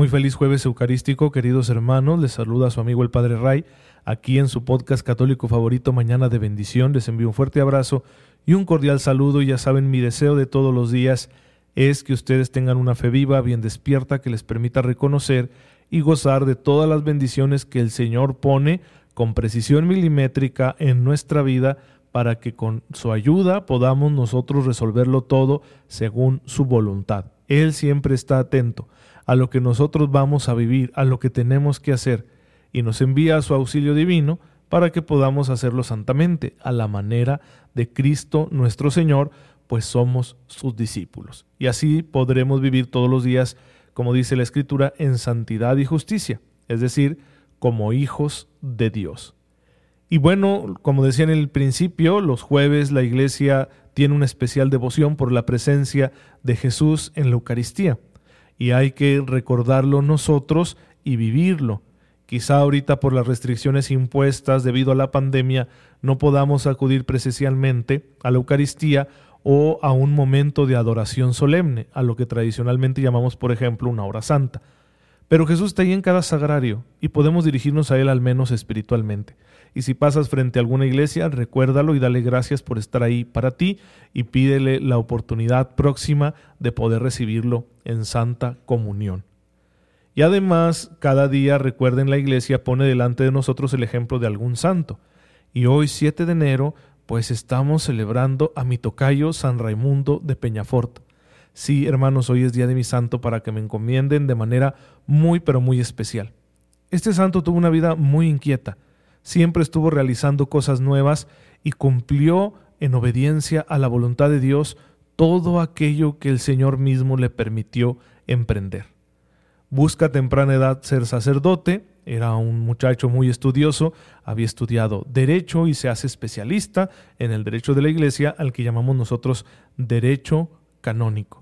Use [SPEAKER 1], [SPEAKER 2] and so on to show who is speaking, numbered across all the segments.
[SPEAKER 1] Muy feliz jueves eucarístico, queridos hermanos. Les saluda su amigo el Padre Ray, aquí en su podcast católico favorito Mañana de Bendición. Les envío un fuerte abrazo y un cordial saludo. Ya saben, mi deseo de todos los días es que ustedes tengan una fe viva, bien despierta, que les permita reconocer y gozar de todas las bendiciones que el Señor pone con precisión milimétrica en nuestra vida para que con su ayuda podamos nosotros resolverlo todo según su voluntad. Él siempre está atento a lo que nosotros vamos a vivir, a lo que tenemos que hacer, y nos envía su auxilio divino para que podamos hacerlo santamente, a la manera de Cristo nuestro Señor, pues somos sus discípulos. Y así podremos vivir todos los días, como dice la Escritura, en santidad y justicia, es decir, como hijos de Dios. Y bueno, como decía en el principio, los jueves la iglesia tiene una especial devoción por la presencia de Jesús en la Eucaristía y hay que recordarlo nosotros y vivirlo. Quizá ahorita por las restricciones impuestas debido a la pandemia no podamos acudir presencialmente a la Eucaristía o a un momento de adoración solemne, a lo que tradicionalmente llamamos, por ejemplo, una hora santa. Pero Jesús está ahí en cada sagrario y podemos dirigirnos a Él al menos espiritualmente. Y si pasas frente a alguna iglesia, recuérdalo y dale gracias por estar ahí para ti y pídele la oportunidad próxima de poder recibirlo en santa comunión. Y además, cada día, recuerden, la iglesia pone delante de nosotros el ejemplo de algún santo. Y hoy, 7 de enero, pues estamos celebrando a mi tocayo San Raimundo de Peñafort. Sí, hermanos, hoy es día de mi santo para que me encomienden de manera muy pero muy especial. Este santo tuvo una vida muy inquieta, siempre estuvo realizando cosas nuevas y cumplió en obediencia a la voluntad de Dios todo aquello que el Señor mismo le permitió emprender. Busca a temprana edad ser sacerdote, era un muchacho muy estudioso, había estudiado derecho y se hace especialista en el derecho de la iglesia, al que llamamos nosotros derecho canónico.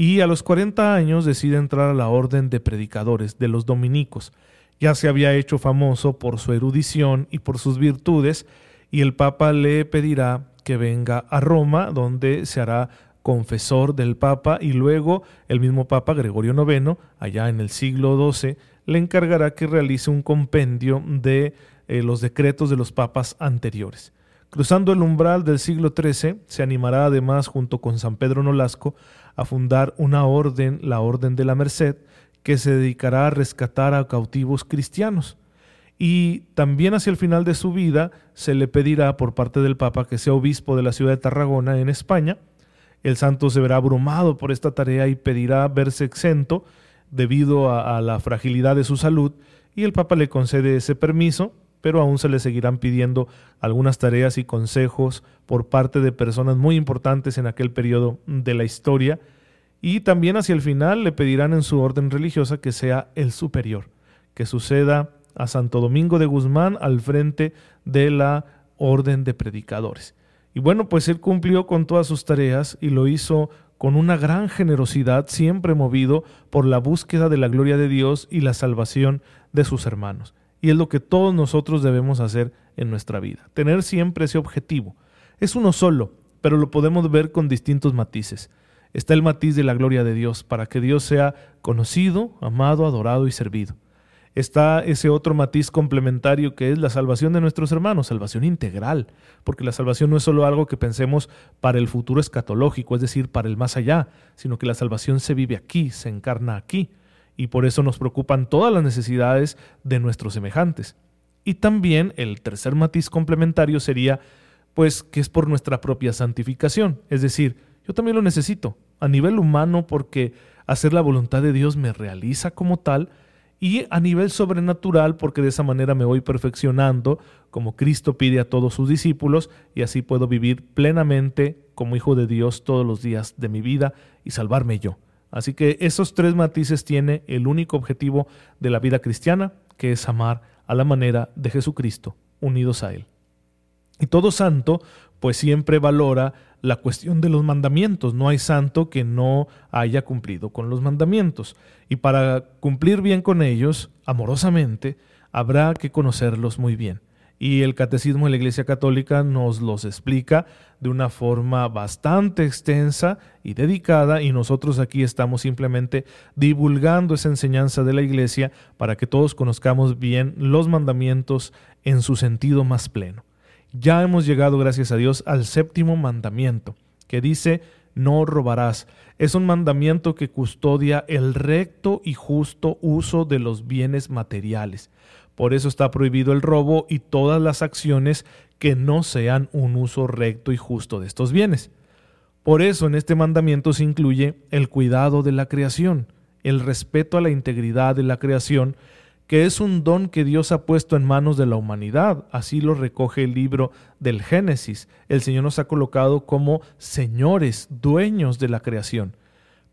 [SPEAKER 1] Y a los 40 años decide entrar a la orden de predicadores, de los dominicos. Ya se había hecho famoso por su erudición y por sus virtudes, y el Papa le pedirá que venga a Roma, donde se hará confesor del Papa, y luego el mismo Papa Gregorio IX, allá en el siglo XII, le encargará que realice un compendio de eh, los decretos de los papas anteriores. Cruzando el umbral del siglo XIII, se animará además junto con San Pedro Nolasco a fundar una orden, la Orden de la Merced, que se dedicará a rescatar a cautivos cristianos. Y también hacia el final de su vida se le pedirá por parte del Papa que sea obispo de la ciudad de Tarragona, en España. El santo se verá abrumado por esta tarea y pedirá verse exento debido a, a la fragilidad de su salud, y el Papa le concede ese permiso pero aún se le seguirán pidiendo algunas tareas y consejos por parte de personas muy importantes en aquel periodo de la historia, y también hacia el final le pedirán en su orden religiosa que sea el superior, que suceda a Santo Domingo de Guzmán al frente de la orden de predicadores. Y bueno, pues él cumplió con todas sus tareas y lo hizo con una gran generosidad, siempre movido por la búsqueda de la gloria de Dios y la salvación de sus hermanos. Y es lo que todos nosotros debemos hacer en nuestra vida, tener siempre ese objetivo. Es uno solo, pero lo podemos ver con distintos matices. Está el matiz de la gloria de Dios, para que Dios sea conocido, amado, adorado y servido. Está ese otro matiz complementario que es la salvación de nuestros hermanos, salvación integral, porque la salvación no es solo algo que pensemos para el futuro escatológico, es decir, para el más allá, sino que la salvación se vive aquí, se encarna aquí y por eso nos preocupan todas las necesidades de nuestros semejantes. Y también el tercer matiz complementario sería, pues, que es por nuestra propia santificación, es decir, yo también lo necesito, a nivel humano, porque hacer la voluntad de Dios me realiza como tal, y a nivel sobrenatural, porque de esa manera me voy perfeccionando, como Cristo pide a todos sus discípulos, y así puedo vivir plenamente como hijo de Dios todos los días de mi vida y salvarme yo. Así que esos tres matices tiene el único objetivo de la vida cristiana, que es amar a la manera de Jesucristo, unidos a Él. Y todo santo, pues siempre valora la cuestión de los mandamientos. No hay santo que no haya cumplido con los mandamientos. Y para cumplir bien con ellos, amorosamente, habrá que conocerlos muy bien. Y el catecismo de la Iglesia Católica nos los explica de una forma bastante extensa y dedicada y nosotros aquí estamos simplemente divulgando esa enseñanza de la Iglesia para que todos conozcamos bien los mandamientos en su sentido más pleno. Ya hemos llegado, gracias a Dios, al séptimo mandamiento, que dice, no robarás. Es un mandamiento que custodia el recto y justo uso de los bienes materiales. Por eso está prohibido el robo y todas las acciones que no sean un uso recto y justo de estos bienes. Por eso en este mandamiento se incluye el cuidado de la creación, el respeto a la integridad de la creación que es un don que Dios ha puesto en manos de la humanidad. Así lo recoge el libro del Génesis. El Señor nos ha colocado como señores, dueños de la creación.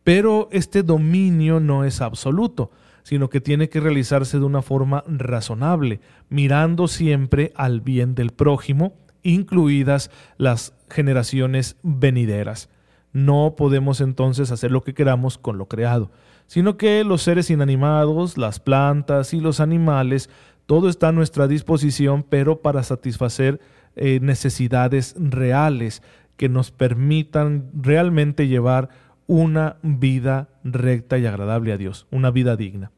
[SPEAKER 1] Pero este dominio no es absoluto, sino que tiene que realizarse de una forma razonable, mirando siempre al bien del prójimo, incluidas las generaciones venideras. No podemos entonces hacer lo que queramos con lo creado sino que los seres inanimados, las plantas y los animales, todo está a nuestra disposición, pero para satisfacer eh, necesidades reales que nos permitan realmente llevar una vida recta y agradable a Dios, una vida digna.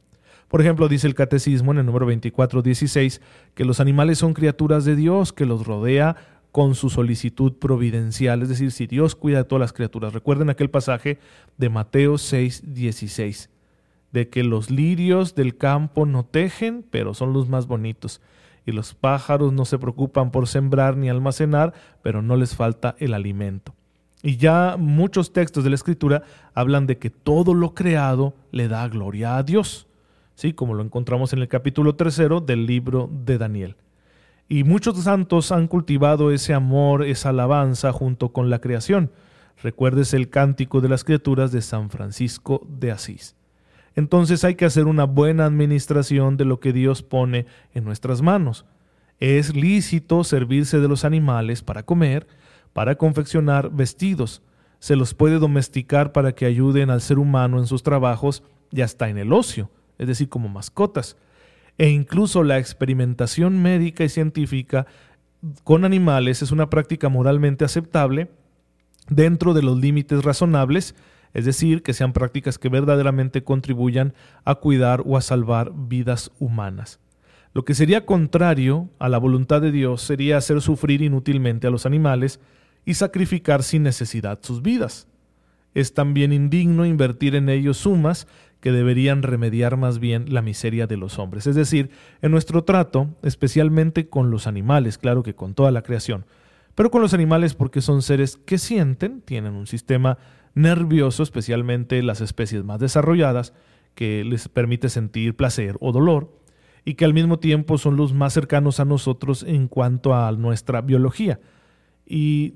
[SPEAKER 1] Por ejemplo, dice el Catecismo en el número 2416 que los animales son criaturas de Dios, que los rodea con su solicitud providencial, es decir, si Dios cuida de todas las criaturas. Recuerden aquel pasaje de Mateo 6, 16, de que los lirios del campo no tejen, pero son los más bonitos, y los pájaros no se preocupan por sembrar ni almacenar, pero no les falta el alimento. Y ya muchos textos de la Escritura hablan de que todo lo creado le da gloria a Dios, ¿sí? como lo encontramos en el capítulo tercero del libro de Daniel. Y muchos santos han cultivado ese amor, esa alabanza junto con la creación. Recuerdes el cántico de las criaturas de San Francisco de Asís. Entonces hay que hacer una buena administración de lo que Dios pone en nuestras manos. Es lícito servirse de los animales para comer, para confeccionar vestidos. Se los puede domesticar para que ayuden al ser humano en sus trabajos y hasta en el ocio, es decir, como mascotas e incluso la experimentación médica y científica con animales es una práctica moralmente aceptable dentro de los límites razonables, es decir, que sean prácticas que verdaderamente contribuyan a cuidar o a salvar vidas humanas. Lo que sería contrario a la voluntad de Dios sería hacer sufrir inútilmente a los animales y sacrificar sin necesidad sus vidas. Es también indigno invertir en ellos sumas que deberían remediar más bien la miseria de los hombres. Es decir, en nuestro trato, especialmente con los animales, claro que con toda la creación, pero con los animales porque son seres que sienten, tienen un sistema nervioso, especialmente las especies más desarrolladas, que les permite sentir placer o dolor, y que al mismo tiempo son los más cercanos a nosotros en cuanto a nuestra biología. Y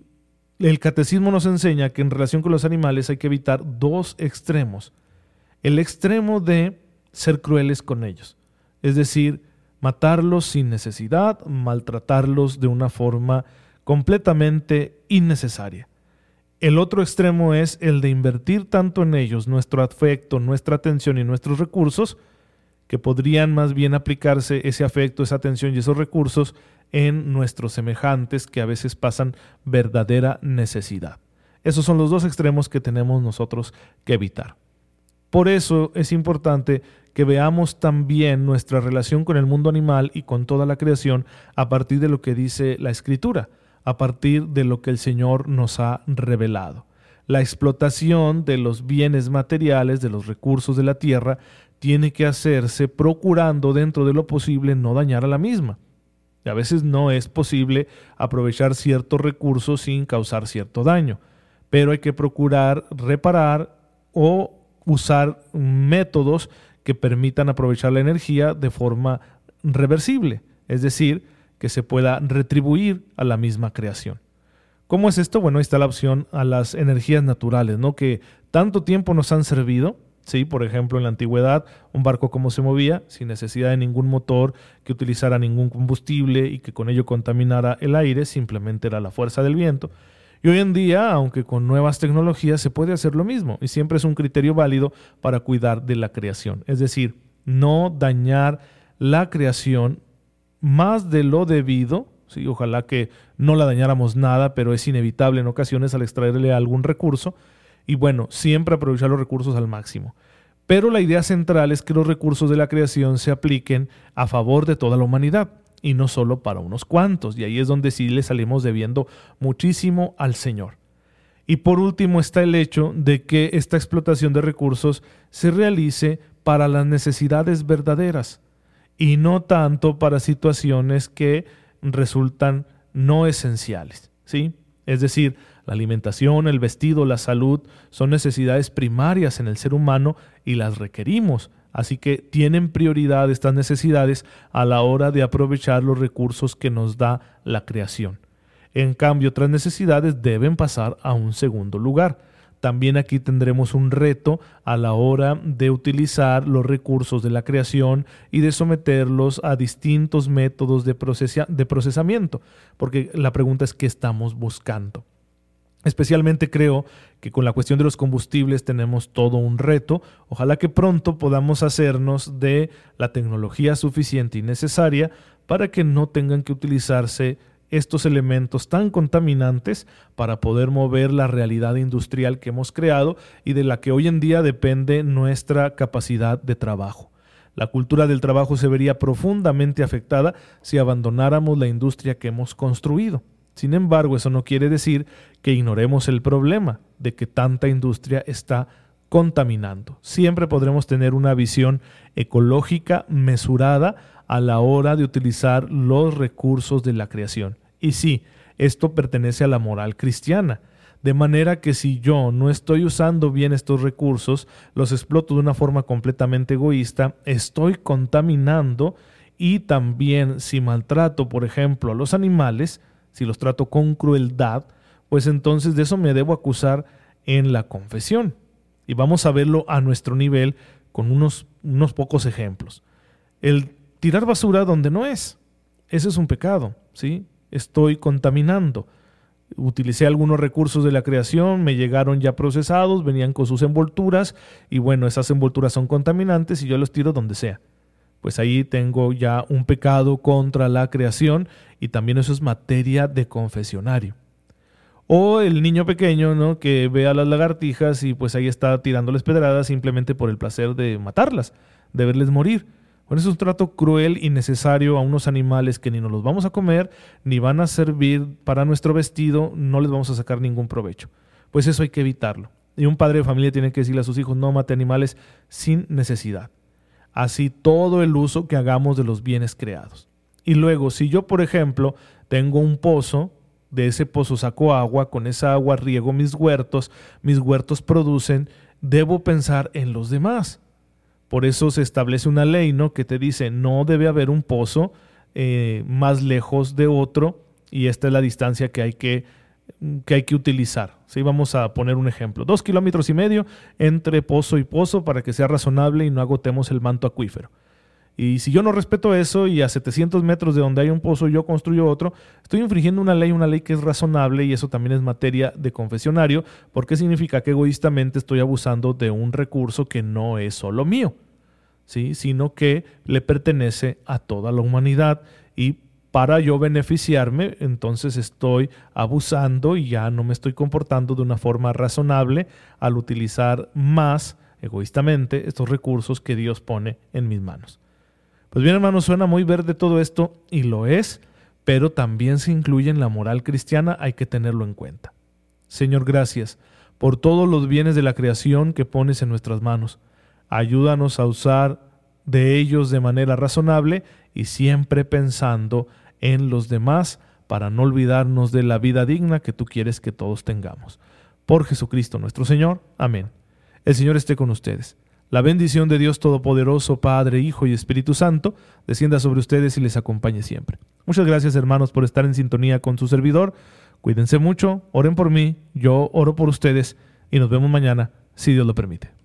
[SPEAKER 1] el catecismo nos enseña que en relación con los animales hay que evitar dos extremos el extremo de ser crueles con ellos, es decir, matarlos sin necesidad, maltratarlos de una forma completamente innecesaria. El otro extremo es el de invertir tanto en ellos nuestro afecto, nuestra atención y nuestros recursos, que podrían más bien aplicarse ese afecto, esa atención y esos recursos en nuestros semejantes que a veces pasan verdadera necesidad. Esos son los dos extremos que tenemos nosotros que evitar. Por eso es importante que veamos también nuestra relación con el mundo animal y con toda la creación a partir de lo que dice la Escritura, a partir de lo que el Señor nos ha revelado. La explotación de los bienes materiales, de los recursos de la tierra, tiene que hacerse procurando dentro de lo posible no dañar a la misma. A veces no es posible aprovechar ciertos recursos sin causar cierto daño, pero hay que procurar reparar o usar métodos que permitan aprovechar la energía de forma reversible, es decir, que se pueda retribuir a la misma creación. ¿Cómo es esto? Bueno, ahí está la opción a las energías naturales, ¿no? Que tanto tiempo nos han servido, ¿sí? Por ejemplo, en la antigüedad, un barco como se movía, sin necesidad de ningún motor que utilizara ningún combustible y que con ello contaminara el aire, simplemente era la fuerza del viento. Y hoy en día, aunque con nuevas tecnologías, se puede hacer lo mismo y siempre es un criterio válido para cuidar de la creación. Es decir, no dañar la creación más de lo debido. ¿sí? Ojalá que no la dañáramos nada, pero es inevitable en ocasiones al extraerle algún recurso. Y bueno, siempre aprovechar los recursos al máximo. Pero la idea central es que los recursos de la creación se apliquen a favor de toda la humanidad y no solo para unos cuantos. Y ahí es donde sí le salimos debiendo muchísimo al Señor. Y por último está el hecho de que esta explotación de recursos se realice para las necesidades verdaderas y no tanto para situaciones que resultan no esenciales, ¿sí? Es decir, la alimentación, el vestido, la salud son necesidades primarias en el ser humano y las requerimos, Así que tienen prioridad estas necesidades a la hora de aprovechar los recursos que nos da la creación. En cambio, otras necesidades deben pasar a un segundo lugar. También aquí tendremos un reto a la hora de utilizar los recursos de la creación y de someterlos a distintos métodos de, de procesamiento, porque la pregunta es qué estamos buscando. Especialmente creo que con la cuestión de los combustibles tenemos todo un reto. Ojalá que pronto podamos hacernos de la tecnología suficiente y necesaria para que no tengan que utilizarse estos elementos tan contaminantes para poder mover la realidad industrial que hemos creado y de la que hoy en día depende nuestra capacidad de trabajo. La cultura del trabajo se vería profundamente afectada si abandonáramos la industria que hemos construido. Sin embargo, eso no quiere decir que ignoremos el problema de que tanta industria está contaminando. Siempre podremos tener una visión ecológica mesurada a la hora de utilizar los recursos de la creación. Y sí, esto pertenece a la moral cristiana. De manera que si yo no estoy usando bien estos recursos, los exploto de una forma completamente egoísta, estoy contaminando y también si maltrato, por ejemplo, a los animales, si los trato con crueldad, pues entonces de eso me debo acusar en la confesión. Y vamos a verlo a nuestro nivel con unos, unos pocos ejemplos. El tirar basura donde no es, ese es un pecado, ¿sí? Estoy contaminando. Utilicé algunos recursos de la creación, me llegaron ya procesados, venían con sus envolturas y bueno, esas envolturas son contaminantes y yo los tiro donde sea pues ahí tengo ya un pecado contra la creación y también eso es materia de confesionario. O el niño pequeño, ¿no? Que ve a las lagartijas y pues ahí está tirándoles pedradas simplemente por el placer de matarlas, de verles morir. Bueno, es un trato cruel y necesario a unos animales que ni nos los vamos a comer, ni van a servir para nuestro vestido, no les vamos a sacar ningún provecho. Pues eso hay que evitarlo. Y un padre de familia tiene que decirle a sus hijos, no mate animales sin necesidad así todo el uso que hagamos de los bienes creados. Y luego, si yo, por ejemplo, tengo un pozo, de ese pozo saco agua, con esa agua riego mis huertos, mis huertos producen, debo pensar en los demás. Por eso se establece una ley, ¿no? Que te dice, no debe haber un pozo eh, más lejos de otro, y esta es la distancia que hay que que hay que utilizar. ¿sí? Vamos a poner un ejemplo. Dos kilómetros y medio entre pozo y pozo para que sea razonable y no agotemos el manto acuífero. Y si yo no respeto eso y a 700 metros de donde hay un pozo yo construyo otro, estoy infringiendo una ley, una ley que es razonable y eso también es materia de confesionario, porque significa que egoístamente estoy abusando de un recurso que no es solo mío, ¿sí? sino que le pertenece a toda la humanidad y para yo beneficiarme, entonces estoy abusando y ya no me estoy comportando de una forma razonable al utilizar más egoístamente estos recursos que Dios pone en mis manos. Pues bien, hermanos, suena muy verde todo esto y lo es, pero también se incluye en la moral cristiana, hay que tenerlo en cuenta. Señor, gracias por todos los bienes de la creación que pones en nuestras manos. Ayúdanos a usar de ellos de manera razonable y siempre pensando en los demás para no olvidarnos de la vida digna que tú quieres que todos tengamos. Por Jesucristo nuestro Señor. Amén. El Señor esté con ustedes. La bendición de Dios Todopoderoso, Padre, Hijo y Espíritu Santo, descienda sobre ustedes y les acompañe siempre. Muchas gracias hermanos por estar en sintonía con su servidor. Cuídense mucho, oren por mí, yo oro por ustedes y nos vemos mañana, si Dios lo permite.